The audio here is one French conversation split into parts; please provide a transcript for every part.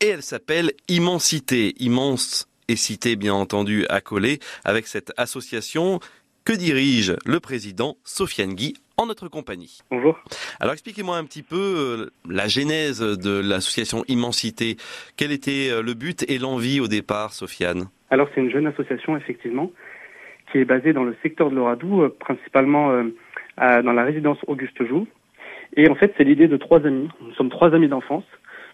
et elle s'appelle Immensité. Immense et cité bien entendu à coller avec cette association que dirige le président Sofiane Guy en notre compagnie. Bonjour. Alors expliquez-moi un petit peu euh, la genèse de l'association Immensité. Quel était euh, le but et l'envie au départ, Sofiane? Alors c'est une jeune association effectivement qui est basée dans le secteur de l'Oradou, euh, principalement dans la résidence Auguste Joux. Et en fait c'est l'idée de trois amis. Nous sommes trois amis d'enfance.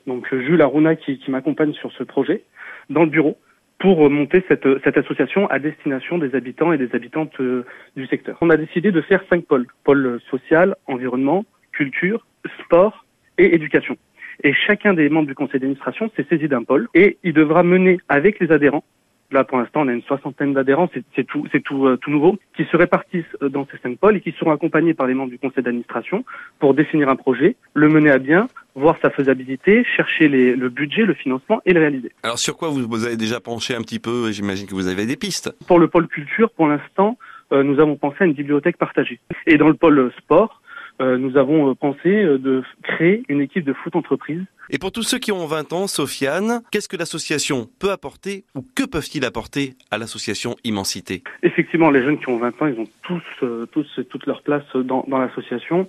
Donc Jules Aruna qui, qui m'accompagne sur ce projet dans le bureau pour monter cette, cette, association à destination des habitants et des habitantes euh, du secteur. On a décidé de faire cinq pôles. Pôle social, environnement, culture, sport et éducation. Et chacun des membres du conseil d'administration s'est saisi d'un pôle et il devra mener avec les adhérents Là, pour l'instant, on a une soixantaine d'adhérents, c'est tout, c'est tout, euh, tout nouveau, qui se répartissent euh, dans ces cinq pôles et qui seront accompagnés par les membres du conseil d'administration pour définir un projet, le mener à bien, voir sa faisabilité, chercher les, le budget, le financement et le réaliser. Alors, sur quoi vous, vous avez déjà penché un petit peu? J'imagine que vous avez des pistes. Pour le pôle culture, pour l'instant, euh, nous avons pensé à une bibliothèque partagée. Et dans le pôle sport, euh, nous avons euh, pensé euh, de créer une équipe de foot entreprise. Et pour tous ceux qui ont 20 ans, Sofiane, qu'est-ce que l'association peut apporter ou que peuvent-ils apporter à l'association Immensité? Effectivement, les jeunes qui ont 20 ans, ils ont tous, tous toute leur place dans, dans l'association.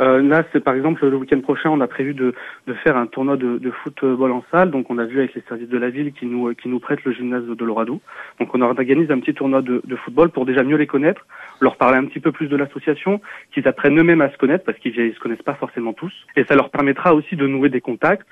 Euh, là, c'est par exemple le week-end prochain, on a prévu de, de faire un tournoi de, de, football en salle. Donc, on a vu avec les services de la ville qui nous qui nous prêtent le gymnase de l'Oradou. Donc, on organise un petit tournoi de, de, football pour déjà mieux les connaître, leur parler un petit peu plus de l'association, qu'ils apprennent eux-mêmes à se connaître parce qu'ils ne se connaissent pas forcément tous. Et ça leur permettra aussi de nouer des contacts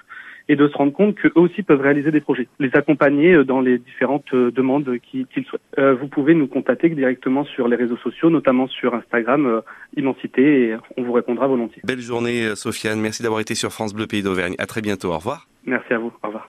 et de se rendre compte qu'eux aussi peuvent réaliser des projets, les accompagner euh, dans les différentes euh, demandes qu'ils souhaitent. Euh, vous pouvez nous contacter directement sur les réseaux sociaux, notamment sur Instagram, Immensité, et on vous répondra volontiers. Belle journée, Sofiane. Merci d'avoir été sur France Bleu Pays d'Auvergne. À très bientôt. Au revoir. Merci à vous. Au revoir.